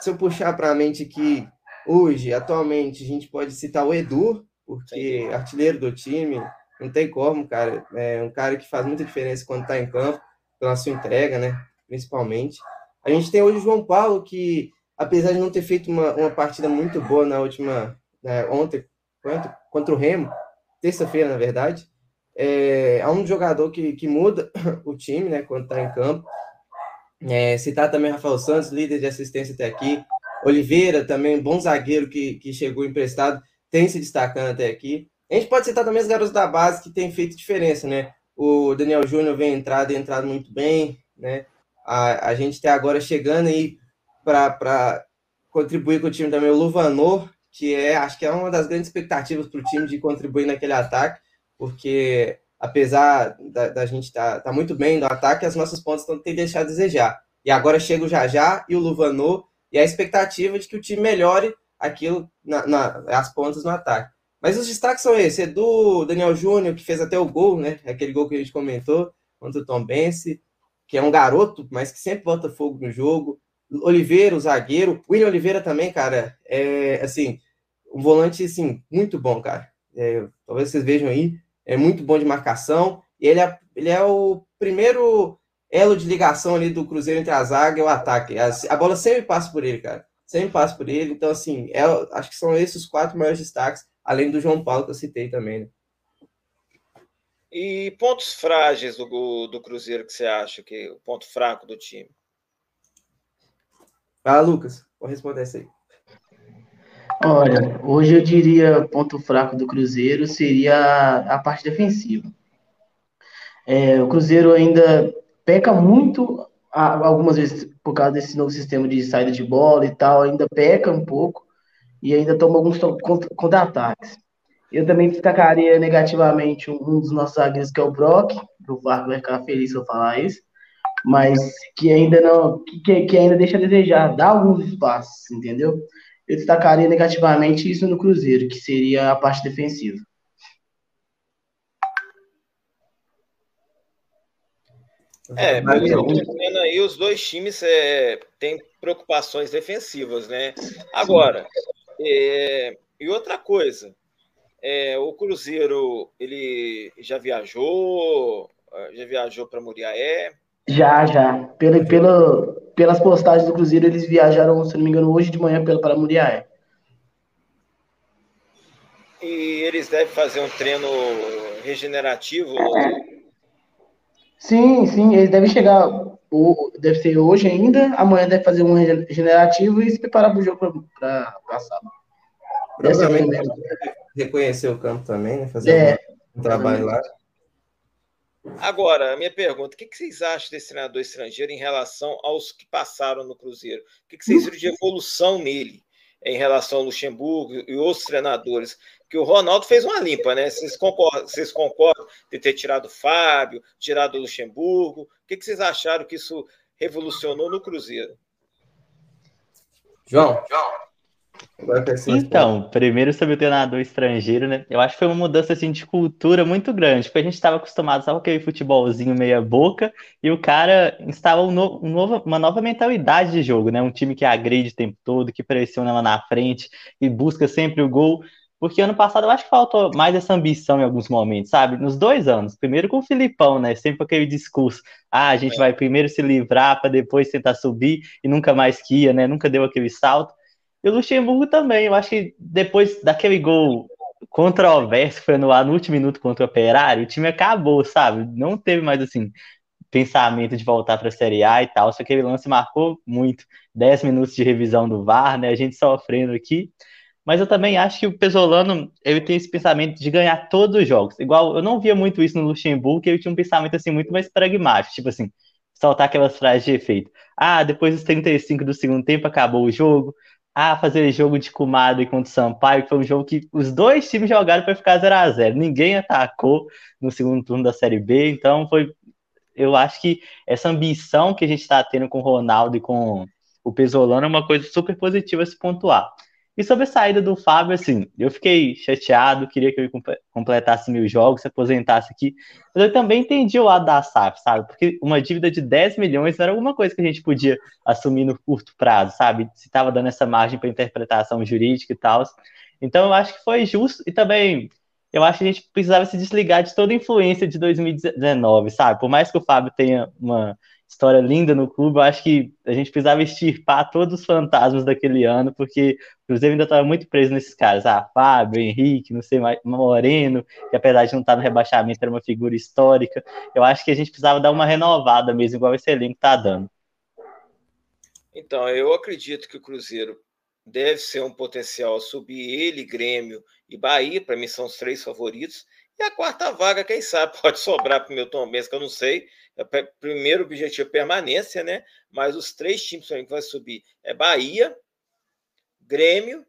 se eu puxar para a mente que hoje, atualmente, a gente pode citar o Edu, porque artilheiro do time, não tem como, cara. É um cara que faz muita diferença quando está em campo, pela sua entrega, né? Principalmente. A gente tem hoje o João Paulo, que, apesar de não ter feito uma, uma partida muito boa na última. Né, ontem, contra, contra o Remo, terça-feira, na verdade. É, é um jogador que, que muda o time, né, quando está em campo. É, citar também Rafael Santos, líder de assistência até aqui. Oliveira, também bom zagueiro que, que chegou emprestado, tem se destacando até aqui. A gente pode citar também os garotos da base que têm feito diferença, né? O Daniel Júnior vem entrado e entrado muito bem, né? A, a gente está agora chegando aí para contribuir com o time também o Luvanor, que é, acho que é uma das grandes expectativas para o time de contribuir naquele ataque, porque apesar da, da gente estar tá, tá muito bem no ataque, as nossas pontas estão tendo deixado a desejar. E agora chega o Jajá e o Luvanô, e a expectativa de que o time melhore aquilo na, na, as pontas no ataque. Mas os destaques são esses: Edu, Daniel Júnior, que fez até o gol, né? Aquele gol que a gente comentou contra o Tom Bense, que é um garoto, mas que sempre bota fogo no jogo. Oliveira, o zagueiro. William Oliveira também, cara, é assim, um volante, assim, muito bom, cara. É, talvez vocês vejam aí, é muito bom de marcação. E ele é, ele é o primeiro elo de ligação ali do Cruzeiro entre a zaga e o ataque. A, a bola sempre passa por ele, cara. Sempre passa por ele. Então, assim, é, acho que são esses os quatro maiores destaques, além do João Paulo que eu citei também. Né? E pontos frágeis do, do Cruzeiro que você acha que é o ponto fraco do time? Ah, Lucas, vou responder essa aí. Olha, hoje eu diria ponto fraco do Cruzeiro seria a parte defensiva. É, o Cruzeiro ainda peca muito, algumas vezes por causa desse novo sistema de saída de bola e tal, ainda peca um pouco e ainda toma alguns contra-ataques. Eu também destacaria negativamente um dos nossos zagueiros, que é o Brock, o Vargas vai ficar feliz se eu falar isso, mas que ainda não, que, que ainda deixa a desejar, dá alguns espaços, entendeu? Eu destacaria negativamente isso no Cruzeiro, que seria a parte defensiva. É, pelo que aí, os dois times é, têm preocupações defensivas, né? Agora, é, e outra coisa, é, o Cruzeiro, ele já viajou, já viajou para Muriaé? Já, já. Pelo, pelo, pelas postagens do Cruzeiro, eles viajaram, se não me engano, hoje de manhã para Muriaé. E eles devem fazer um treino regenerativo? Sim, sim, eles devem chegar, deve ser hoje ainda, amanhã deve fazer um regenerativo e se preparar para o jogo para passar. reconhecer o campo também, né? Fazer é. um trabalho lá. Agora, a minha pergunta: o que vocês acham desse treinador estrangeiro em relação aos que passaram no Cruzeiro? O que vocês viram de evolução nele em relação ao Luxemburgo e outros treinadores? Que o Ronaldo fez uma limpa, né? Vocês concordam, vocês concordam de ter tirado o Fábio, tirado o Luxemburgo? O que vocês acharam que isso revolucionou no Cruzeiro? João, João. Então, primeiro sobre o treinador estrangeiro, né? Eu acho que foi uma mudança assim, de cultura muito grande, porque a gente estava acostumado só com aquele futebolzinho meia boca, e o cara instala um no, um novo, uma nova mentalidade de jogo, né? Um time que agride o tempo todo, que pressiona lá na frente e busca sempre o gol. Porque ano passado eu acho que faltou mais essa ambição em alguns momentos, sabe? Nos dois anos. Primeiro com o Filipão, né? Sempre aquele discurso. Ah, a gente é. vai primeiro se livrar para depois tentar subir e nunca mais que ia, né? Nunca deu aquele salto. O Luxemburgo também, eu acho que depois daquele gol controverso que foi no último minuto contra o Operário, o time acabou, sabe? Não teve mais assim pensamento de voltar para a Série A e tal. Só que aquele lance marcou muito. 10 minutos de revisão do VAR, né? A gente sofrendo aqui. Mas eu também acho que o Pesolano ele tem esse pensamento de ganhar todos os jogos. Igual eu não via muito isso no Luxemburgo, que ele tinha um pensamento assim muito mais pragmático, tipo assim, soltar aquelas frases de efeito. Ah, depois dos 35 do segundo tempo acabou o jogo a fazer jogo de Kumado contra o Sampaio, que foi um jogo que os dois times jogaram para ficar 0 a 0 Ninguém atacou no segundo turno da Série B, então foi. Eu acho que essa ambição que a gente está tendo com o Ronaldo e com o Pesolano é uma coisa super positiva a se pontuar. E sobre a saída do Fábio, assim, eu fiquei chateado, queria que ele completasse mil jogos, se aposentasse aqui. Mas eu também entendi o lado da SAF, sabe? Porque uma dívida de 10 milhões era alguma coisa que a gente podia assumir no curto prazo, sabe? Se estava dando essa margem para interpretação jurídica e tal. Então eu acho que foi justo e também eu acho que a gente precisava se desligar de toda a influência de 2019, sabe? Por mais que o Fábio tenha uma história linda no clube. Eu acho que a gente precisava extirpar todos os fantasmas daquele ano, porque o Cruzeiro ainda estava muito preso nesses caras. Ah, Fábio, Henrique, não sei mais, Moreno, que apesar de não estar no rebaixamento, era uma figura histórica. Eu acho que a gente precisava dar uma renovada mesmo, igual esse elenco está dando. Então, eu acredito que o Cruzeiro deve ser um potencial subir ele, Grêmio e Bahia, para mim são os três favoritos. E a quarta vaga, quem sabe, pode sobrar para o meu Tom Benz, que eu não sei. É, primeiro objetivo permanência, né? Mas os três times que vai subir é Bahia, Grêmio,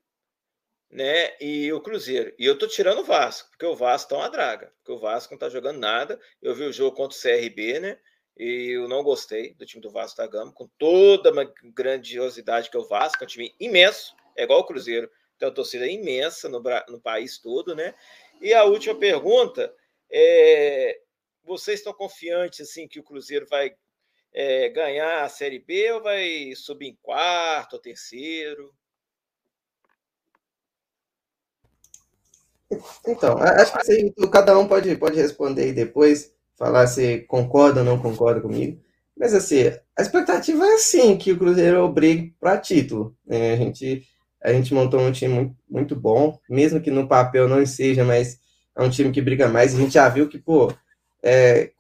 né? E o Cruzeiro. E eu tô tirando o Vasco, porque o Vasco tá uma draga, porque o Vasco não tá jogando nada. Eu vi o jogo contra o CRB, né? E eu não gostei do time do Vasco da Gama, com toda uma grandiosidade que é o Vasco, é um time imenso, é igual o Cruzeiro, tem uma torcida imensa no, no país todo, né? E a última pergunta é: vocês estão confiantes assim que o Cruzeiro vai é, ganhar a Série B ou vai subir em quarto ou terceiro? Então, acho que cada um pode, pode responder aí depois, falar se concorda ou não concorda comigo. Mas assim, a expectativa é sim que o Cruzeiro brigue para título. Né? A, gente, a gente montou um time muito, muito bom, mesmo que no papel não seja, mas é um time que briga mais. A gente já viu que, pô, é,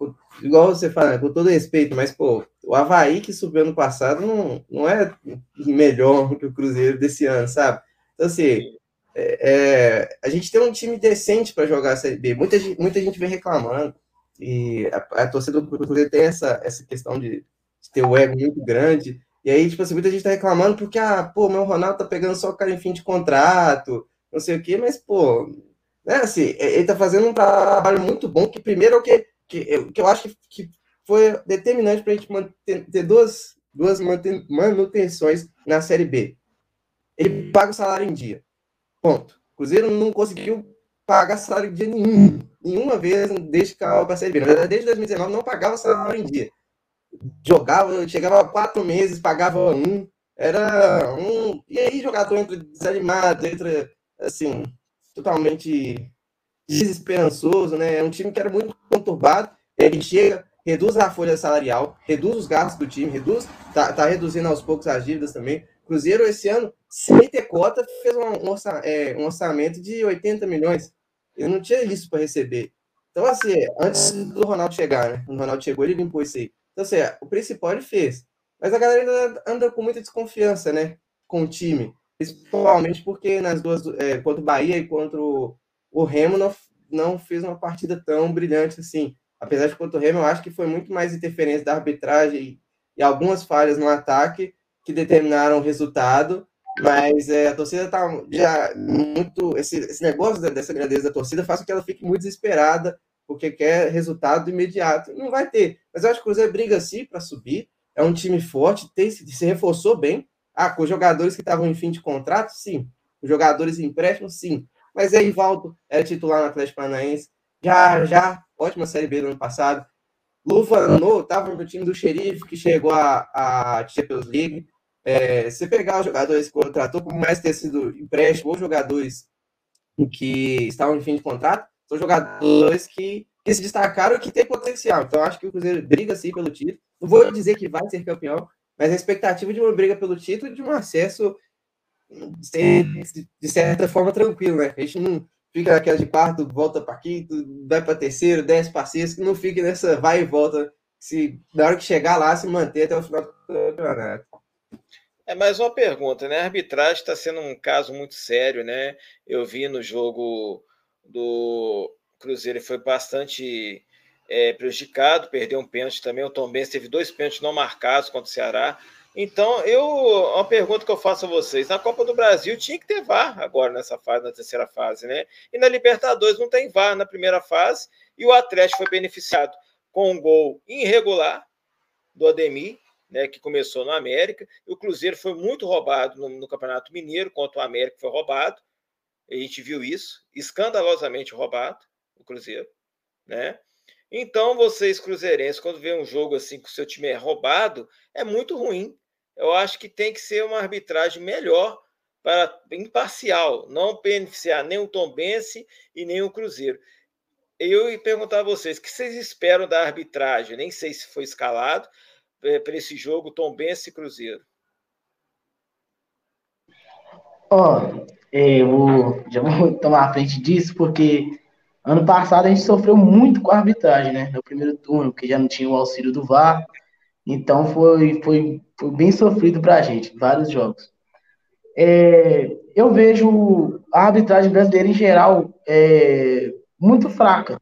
igual você fala, com todo respeito, mas, pô, o Havaí que subiu ano passado não, não é melhor que o Cruzeiro desse ano, sabe? Então, assim, é, é, a gente tem um time decente para jogar a Série B. Muita, muita gente vem reclamando, e a, a torcida do Cruzeiro tem essa, essa questão de, de, ter o ego muito grande. E aí, tipo assim, muita gente tá reclamando porque, ah, pô, meu Ronaldo tá pegando só cara em fim de contrato, não sei o quê, mas, pô, né, assim, ele está fazendo um trabalho muito bom, que primeiro é o que, que, que eu acho que, foi determinante para a gente manter, ter duas, duas manutenções na Série B. Ele paga o salário em dia. Ponto. Cruzeiro não conseguiu pagar salário em dia nenhum. Nenhuma vez desde que a Série B. Desde 2019 não pagava salário em dia. Jogava, chegava quatro meses, pagava um. Era um. E aí, jogador entra desanimado, entra assim, totalmente desesperançoso, né? É um time que era muito conturbado. Ele chega, reduz a folha salarial, reduz os gastos do time, reduz, tá, tá reduzindo aos poucos as dívidas também. Cruzeiro, esse ano, sem ter cota, fez um, orça, é, um orçamento de 80 milhões. Ele não tinha isso para receber. Então, assim, antes do Ronaldo chegar, né? O Ronaldo chegou, ele limpou isso aí. Então, assim, o principal ele fez. Mas a galera ainda anda com muita desconfiança, né? Com o time. Principalmente porque nas duas, é, contra o Bahia e contra o, Remo não, não fez uma partida tão brilhante assim. Apesar de contra o Remo, eu acho que foi muito mais interferência da arbitragem e, e algumas falhas no ataque que determinaram o resultado. Mas é, a torcida está já muito. Esse, esse negócio dessa grandeza da torcida faz com que ela fique muito desesperada, porque quer resultado imediato. Não vai ter. Mas eu acho que o Cruzeiro briga sim para subir. É um time forte, tem, se reforçou bem. Ah, com jogadores que estavam em fim de contrato, sim. Com jogadores em empréstimo, sim. Mas aí, Valdo era titular no Atlético Paranaense. Já, já, ótima Série B do ano passado. Luva estava no time do Xerife, que chegou à, Champions League. É, você pegar os jogadores que contratou, por mais ter sido empréstimo ou jogadores que estavam em fim de contrato, são jogadores que, que se destacaram e que têm potencial. Então, acho que o Cruzeiro briga sim pelo título. Não vou dizer que vai ser campeão, mas a expectativa de uma briga pelo título e de um acesso de certa forma tranquilo, né? A gente não fica naquela de quarto, volta para quinto, vai para terceiro, desce para sexto, não fique nessa vai e volta, se na hora que chegar lá se manter até o final do campeonato. É mais uma pergunta, né? A arbitragem está sendo um caso muito sério, né? Eu vi no jogo do Cruzeiro, ele foi bastante é, prejudicado, perdeu um pênalti também. O Tom Benz teve dois pênaltis não marcados contra o Ceará. Então, eu uma pergunta que eu faço a vocês: na Copa do Brasil tinha que ter VAR agora nessa fase, na terceira fase, né? E na Libertadores não tem VAR na primeira fase, e o Atlético foi beneficiado com um gol irregular do Ademir, né, que começou no América. E o Cruzeiro foi muito roubado no, no Campeonato Mineiro, contra o América foi roubado. A gente viu isso, escandalosamente roubado, o Cruzeiro, né? Então, vocês cruzeirenses, quando vê um jogo assim que o seu time é roubado, é muito ruim. Eu acho que tem que ser uma arbitragem melhor, para imparcial, não beneficiar nem o Tombense e nem o Cruzeiro. Eu ia perguntar a vocês, o que vocês esperam da arbitragem? Nem sei se foi escalado é, para esse jogo Tombense e Cruzeiro. Ó, oh, eu já vou tomar a frente disso, porque Ano passado a gente sofreu muito com a arbitragem, né? No primeiro turno, porque já não tinha o auxílio do VAR. Então foi, foi, foi bem sofrido para a gente, vários jogos. É, eu vejo a arbitragem brasileira em geral é, muito fraca,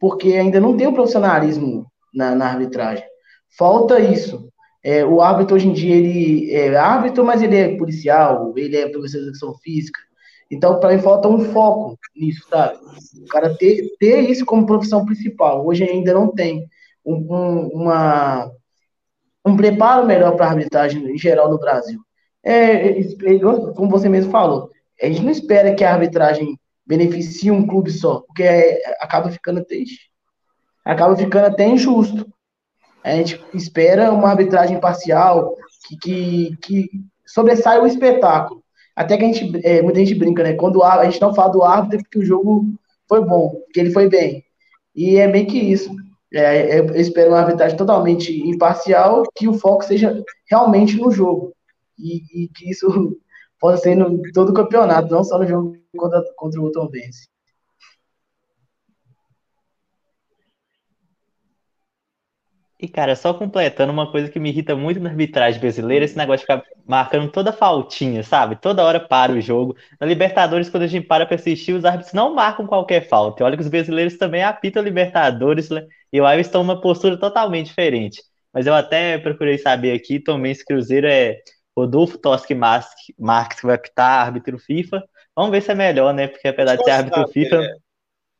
porque ainda não tem o profissionalismo na, na arbitragem. Falta isso. É, o árbitro hoje em dia ele é árbitro, mas ele é policial, ele é professor de educação física, então, para mim, falta um foco nisso, sabe? O cara ter, ter isso como profissão principal. Hoje ainda não tem um, um uma, um preparo melhor para a arbitragem em geral no Brasil. É, é, como você mesmo falou, a gente não espera que a arbitragem beneficie um clube só, porque é, acaba ficando triste. Acaba ficando até injusto. A gente espera uma arbitragem parcial que, que, que sobressai o espetáculo. Até que a gente, é, muita gente brinca, né? Quando a gente não fala do árbitro, é porque o jogo foi bom, que ele foi bem. E é meio que isso. É, eu espero uma arbitragem totalmente imparcial, que o foco seja realmente no jogo. E, e que isso possa ser no todo o campeonato, não só no jogo contra, contra o Tom Benz. E, cara, só completando uma coisa que me irrita muito na arbitragem brasileira, esse negócio de ficar marcando toda faltinha, sabe? Toda hora para o jogo. Na Libertadores, quando a gente para para assistir, os árbitros não marcam qualquer falta. E olha que os brasileiros também apitam Libertadores, né? e lá eles estão numa postura totalmente diferente. Mas eu até procurei saber aqui, também esse Cruzeiro é Rodolfo Toschi Marques, que vai apitar árbitro FIFA. Vamos ver se é melhor, né? Porque apesar de ser árbitro FIFA,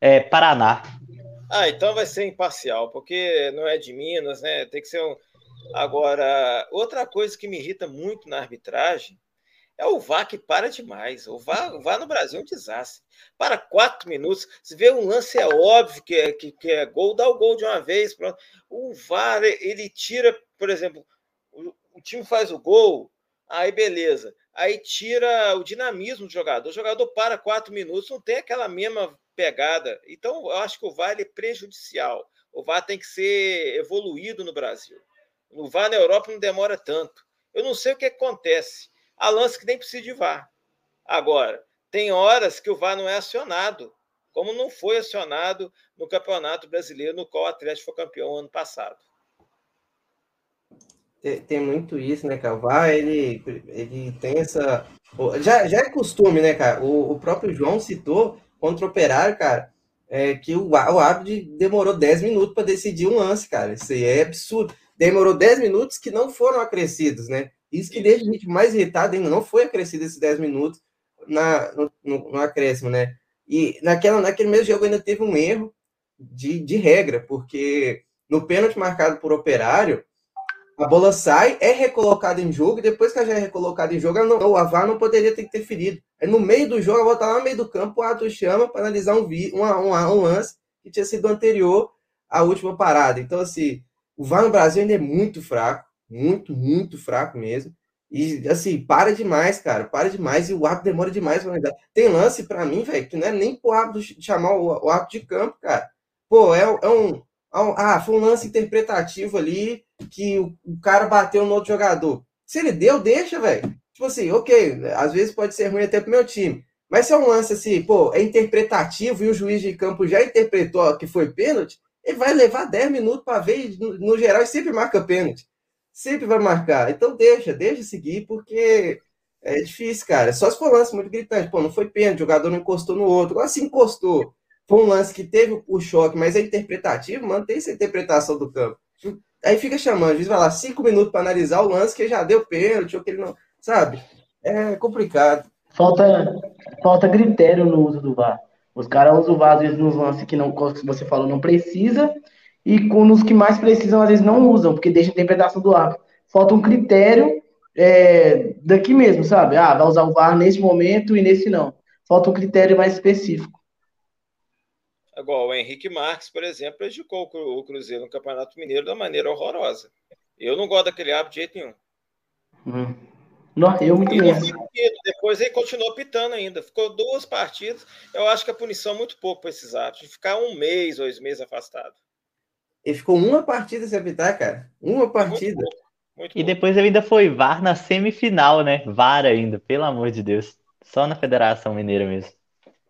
é, é Paraná. Ah, então vai ser imparcial, porque não é de Minas, né? Tem que ser um. Agora, outra coisa que me irrita muito na arbitragem é o VAR que para demais. O VAR, o VAR no Brasil é um desastre. Para quatro minutos, se vê um lance, é óbvio que é, que, que é gol, dá o gol de uma vez. Pronto. O VAR, ele tira, por exemplo, o, o time faz o gol, aí beleza. Aí tira o dinamismo do jogador. O jogador para quatro minutos, não tem aquela mesma pegada. Então, eu acho que o VAR é prejudicial. O VAR tem que ser evoluído no Brasil. O VAR na Europa não demora tanto. Eu não sei o que acontece. Há lance que nem precisa de VAR. Agora, tem horas que o VAR não é acionado, como não foi acionado no Campeonato Brasileiro, no qual o Atlético foi campeão ano passado. Tem, muito isso, né, cara? O VAR, ele, ele tem essa. Já, já é costume, né, cara? O, o próprio João citou contra o Operário, cara, é que o, o árbitro demorou 10 minutos para decidir um lance, cara. Isso aí é absurdo. Demorou 10 minutos que não foram acrescidos, né? Isso que deixa a gente mais irritado ainda, não foi acrescido esses 10 minutos na, no, no, no acréscimo, né? E naquela, naquele mesmo jogo ainda teve um erro de, de regra, porque no pênalti marcado por operário, a bola sai, é recolocada em jogo, e depois que ela já é recolocada em jogo, não, o Avar não poderia ter interferido. Aí no meio do jogo, a bola tá lá no meio do campo, o Ato chama para analisar um, vi, um, um, um, lance que tinha sido anterior à última parada. Então, assim, o VAR no Brasil ainda é muito fraco, muito, muito fraco mesmo. E, assim, para demais, cara, para demais. E o árbitro demora demais pra analisar. Tem lance para mim, velho, que não é nem pro árbitro chamar o, o de campo, cara. Pô, é, é um, ah, foi um lance interpretativo ali que o, o cara bateu no outro jogador. Se ele deu, deixa, velho. Tipo assim, ok, às vezes pode ser ruim até pro meu time. Mas se é um lance assim, pô, é interpretativo e o juiz de campo já interpretou que foi pênalti, ele vai levar 10 minutos para ver, no, no geral, e sempre marca pênalti. Sempre vai marcar. Então deixa, deixa seguir, porque é difícil, cara. Só se for lance muito gritante. Pô, não foi pênalti, o jogador não encostou no outro. Agora se encostou foi um lance que teve o choque, mas é interpretativo, mantém essa interpretação do campo. Aí fica chamando, às vezes vai lá cinco minutos para analisar o lance que já deu pênalti, ou que ele não. Sabe? É complicado. Falta, falta critério no uso do VAR. Os caras usam o VAR, às vezes, nos lances que não, como você falou, não precisa, e com os que mais precisam, às vezes, não usam, porque deixa a interpretação do árbitro. Falta um critério é, daqui mesmo, sabe? Ah, vai usar o VAR nesse momento e nesse não. Falta um critério mais específico. Igual o Henrique Marques, por exemplo, prejudicou o Cruzeiro no Campeonato Mineiro da maneira horrorosa. Eu não gosto daquele hábito de jeito nenhum. Hum. Não, eu muito menos. Depois ele continuou pitando ainda. Ficou duas partidas. Eu acho que a punição é muito pouco para esses. De ficar um mês, dois meses afastado. Ele ficou uma partida sem apitar, cara. Uma partida. Muito muito e depois ele ainda foi VAR na semifinal, né? VAR ainda, pelo amor de Deus. Só na Federação Mineira mesmo.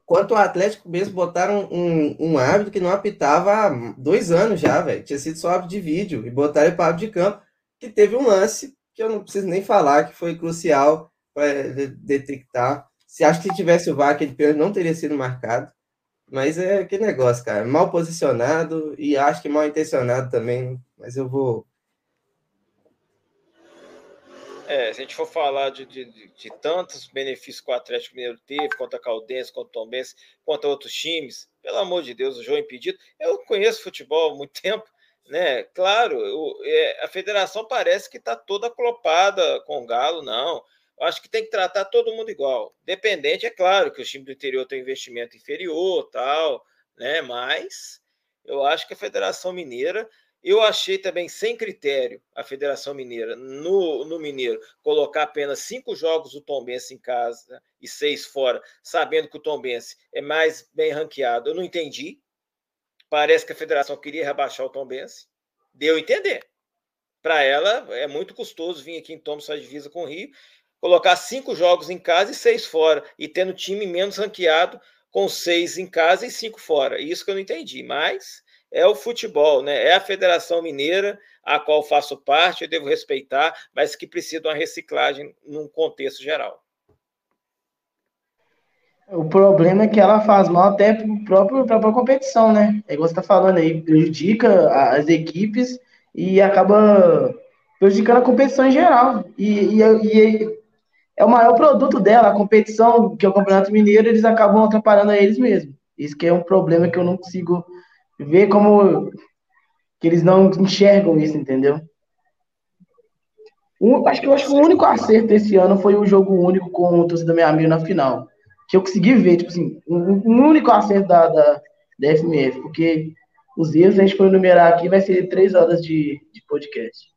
Quanto o Atlético mesmo botaram um, um árbitro que não apitava há dois anos já, velho. Tinha sido só árbitro de vídeo e botaram ele para árbitro de campo, que teve um lance que eu não preciso nem falar, que foi crucial para detectar. Se acho que se tivesse o VAR, aquele pênalti não teria sido marcado. Mas é aquele negócio, cara. Mal posicionado e acho que mal intencionado também. Mas eu vou é, se a gente for falar de, de, de, tantos benefícios que o Atlético Mineiro teve contra a Caldense, contra o Tombense, contra outros times, pelo amor de Deus, o jogo impedido. Eu conheço futebol há muito tempo, né? Claro, eu, é, a federação parece que está toda clopada com o Galo, não. Eu acho que tem que tratar todo mundo igual. Dependente, é claro que o time do interior tem investimento inferior, tal, né? Mas eu acho que a Federação Mineira eu achei também sem critério a Federação Mineira, no, no Mineiro, colocar apenas cinco jogos do Tombense em casa e seis fora, sabendo que o Tombense é mais bem ranqueado. Eu não entendi. Parece que a federação queria rebaixar o Tombense. Deu a entender. Para ela, é muito custoso vir aqui em Tombense, a divisa com o Rio, colocar cinco jogos em casa e seis fora, e tendo time menos ranqueado com seis em casa e cinco fora. Isso que eu não entendi, mas é o futebol, né? É a Federação Mineira, a qual faço parte, eu devo respeitar, mas que precisa de uma reciclagem num contexto geral. O problema é que ela faz mal até para a própria, própria competição, né? É igual você está falando aí, prejudica as equipes e acaba prejudicando a competição em geral. E, e, e, é o maior produto dela, a competição, que é o Campeonato Mineiro, eles acabam atrapalhando a eles mesmos. Isso que é um problema que eu não consigo ver como que eles não enxergam isso, entendeu? Um, acho que eu acho que o único acerto esse ano foi o jogo único com o torcedor meu amigo na final. Que eu consegui ver, tipo assim, um, um único acerto da, da, da FMF, porque os erros a gente for enumerar aqui vai ser três horas de, de podcast.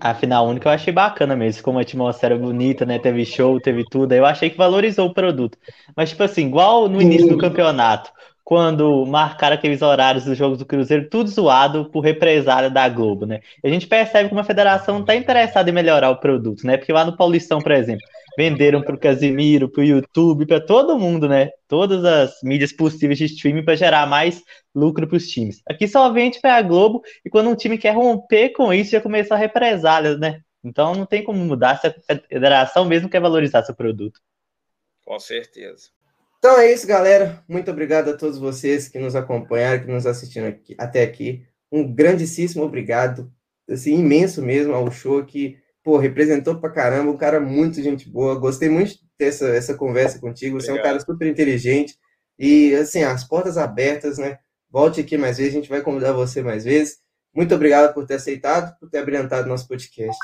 A final única eu achei bacana mesmo, ficou uma atmosfera bonita, né? Teve show, teve tudo. Eu achei que valorizou o produto. Mas, tipo assim, igual no início do campeonato, quando marcaram aqueles horários dos jogos do Cruzeiro, tudo zoado por represália da Globo, né? A gente percebe que uma federação está interessada em melhorar o produto, né? Porque lá no Paulistão, por exemplo, venderam para o Casimiro, para o YouTube, para todo mundo, né? Todas as mídias possíveis de streaming para gerar mais lucro para os times. Aqui só vende para a Globo e quando um time quer romper com isso, já começa a represálias, né? Então não tem como mudar se a federação mesmo quer valorizar seu produto. Com certeza. Então é isso, galera. Muito obrigado a todos vocês que nos acompanharam, que nos assistiram aqui, até aqui. Um grandíssimo obrigado, assim, imenso mesmo ao show que, pô, representou pra caramba, um cara muito gente boa. Gostei muito de ter essa, essa conversa contigo. Você é um cara super inteligente. E, assim, as portas abertas, né? Volte aqui mais vezes, a gente vai convidar você mais vezes. Muito obrigado por ter aceitado, por ter abrilhantado nosso podcast.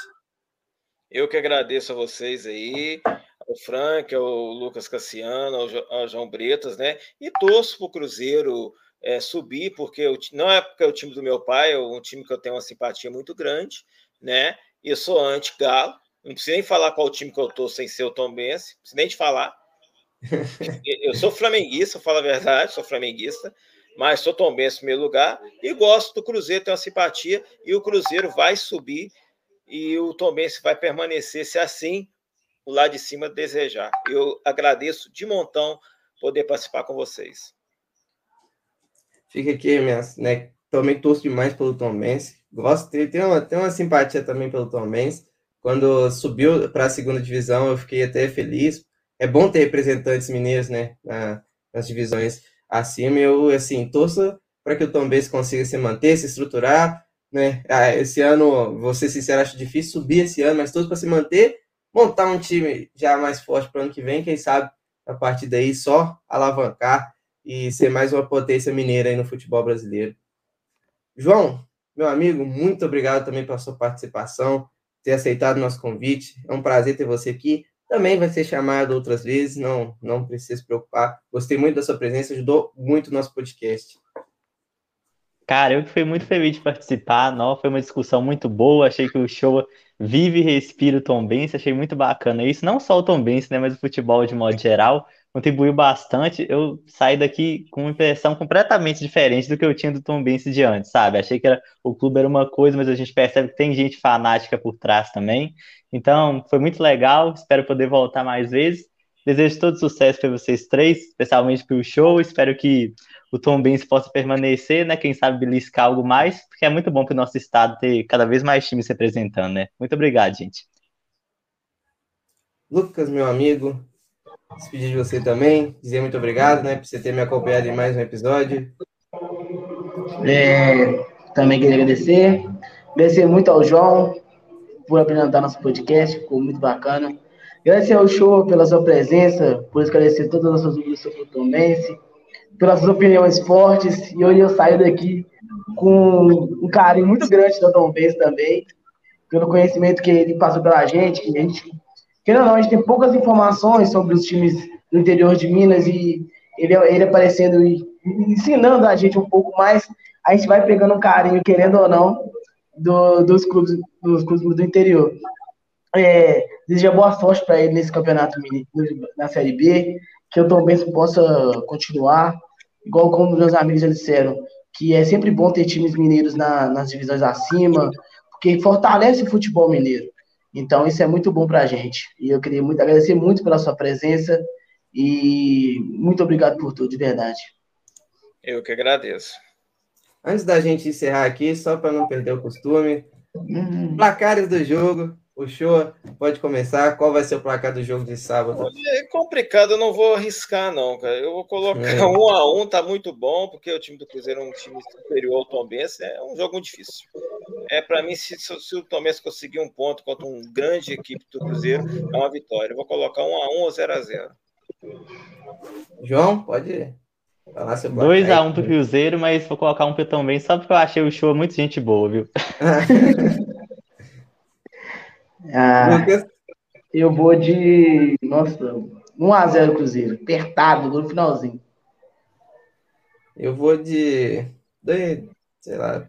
Eu que agradeço a vocês aí, ao Frank, ao Lucas Cassiano, ao, ao João Bretas, né? E torço para o Cruzeiro é, subir, porque eu, não é porque é o time do meu pai, é um time que eu tenho uma simpatia muito grande, né? E eu sou anti-galo, não preciso nem falar qual time que eu tô sem ser o Tom Benz, não preciso nem te falar. eu sou flamenguista, falo a verdade, sou flamenguista, mas sou Tom Benz em primeiro lugar e gosto do Cruzeiro, tenho uma simpatia, e o Cruzeiro vai subir e o Tom Benz vai permanecer, se assim o lado de cima desejar. Eu agradeço de montão poder participar com vocês. Fica aqui, minhas, né? Também torço demais pelo Tom Benz. Gosto, tem uma, tem uma simpatia também pelo Tom Benz. Quando subiu para a segunda divisão, eu fiquei até feliz. É bom ter representantes mineiros, né? Na, nas divisões acima. Eu, assim, torço para que o Tom Benz consiga se manter, se estruturar. Né? Ah, esse ano, vou ser sincero, acho difícil subir esse ano, mas torço para se manter, montar um time já mais forte para o ano que vem. Quem sabe, a partir daí, só alavancar e ser mais uma potência mineira aí no futebol brasileiro. João, meu amigo, muito obrigado também pela sua participação, ter aceitado o nosso convite. É um prazer ter você aqui. Também vai ser chamado outras vezes, não, não precisa se preocupar. Gostei muito da sua presença, ajudou muito o nosso podcast. Cara, eu fui muito feliz de participar, não, foi uma discussão muito boa, achei que o show vive e respira o Tom Benz, achei muito bacana isso, não só o Tom Benz, né, mas o futebol de modo geral, contribuiu bastante. Eu saí daqui com uma impressão completamente diferente do que eu tinha do Tom Benz de antes, sabe? Achei que era, o clube era uma coisa, mas a gente percebe que tem gente fanática por trás também. Então, foi muito legal. Espero poder voltar mais vezes. Desejo todo sucesso para vocês três, especialmente para o show. Espero que o Tom Benz possa permanecer, né? Quem sabe beliscar algo mais, porque é muito bom para o nosso estado ter cada vez mais times representando, né? Muito obrigado, gente. Lucas, meu amigo, despedir de você também, dizer muito obrigado, né, por você ter me acompanhado em mais um episódio. É, também queria agradecer, agradecer muito ao João por apresentar nosso podcast, ficou muito bacana. Agradecer ao show pela sua presença, por esclarecer todas as suas dúvidas sobre o Tomense, pelas suas opiniões fortes, e hoje eu saio daqui com um carinho muito grande do Tom Benz também, pelo conhecimento que ele passou pela gente, que a gente Querendo ou não, a gente tem poucas informações sobre os times do interior de Minas e ele, ele aparecendo e ensinando a gente um pouco mais, a gente vai pegando um carinho, querendo ou não, do, dos, clubes, dos clubes do interior. É, desejo boa sorte para ele nesse campeonato na Série B, que eu também possa continuar, igual como meus amigos já disseram, que é sempre bom ter times mineiros na, nas divisões acima, porque fortalece o futebol mineiro. Então, isso é muito bom para a gente. E eu queria muito agradecer muito pela sua presença e muito obrigado por tudo, de verdade. Eu que agradeço. Antes da gente encerrar aqui, só para não perder o costume, uhum. placares do jogo. O show pode começar. Qual vai ser o placar do jogo de sábado? É complicado, eu não vou arriscar, não, cara. Eu vou colocar é. um a um, tá muito bom, porque o time do Cruzeiro é um time superior ao Tom Benz, é um jogo muito difícil. É para mim, se, se, o Tom Benz conseguir um ponto contra um grande equipe do Cruzeiro, é uma vitória. Eu vou colocar um a um ou 0 a 0 João, pode falar seu 2x1 um pro Cruzeiro, mas vou colocar um pro Benz só porque eu achei o show muito gente boa, viu? Ah, eu vou de. Nossa, 1x0 Cruzeiro. Apertado no finalzinho. Eu vou de. Dois, sei lá.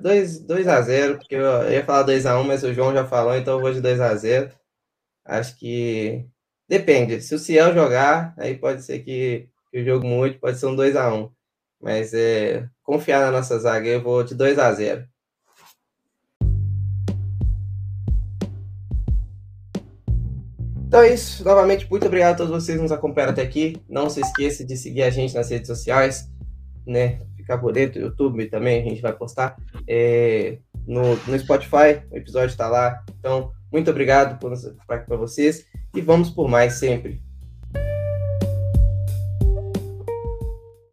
2, 2 a 0 porque eu ia falar 2 a 1 mas o João já falou, então eu vou de 2 a 0 Acho que. Depende. Se o Ciel jogar, aí pode ser que, que o jogo mude, pode ser um 2 a 1 Mas é, confiar na nossa zaga, eu vou de 2 a 0 Então é isso. Novamente, muito obrigado a todos vocês que nos acompanharam até aqui. Não se esqueça de seguir a gente nas redes sociais, né? Ficar por dentro, YouTube também, a gente vai postar. É, no, no Spotify, o episódio está lá. Então, muito obrigado para vocês e vamos por mais sempre.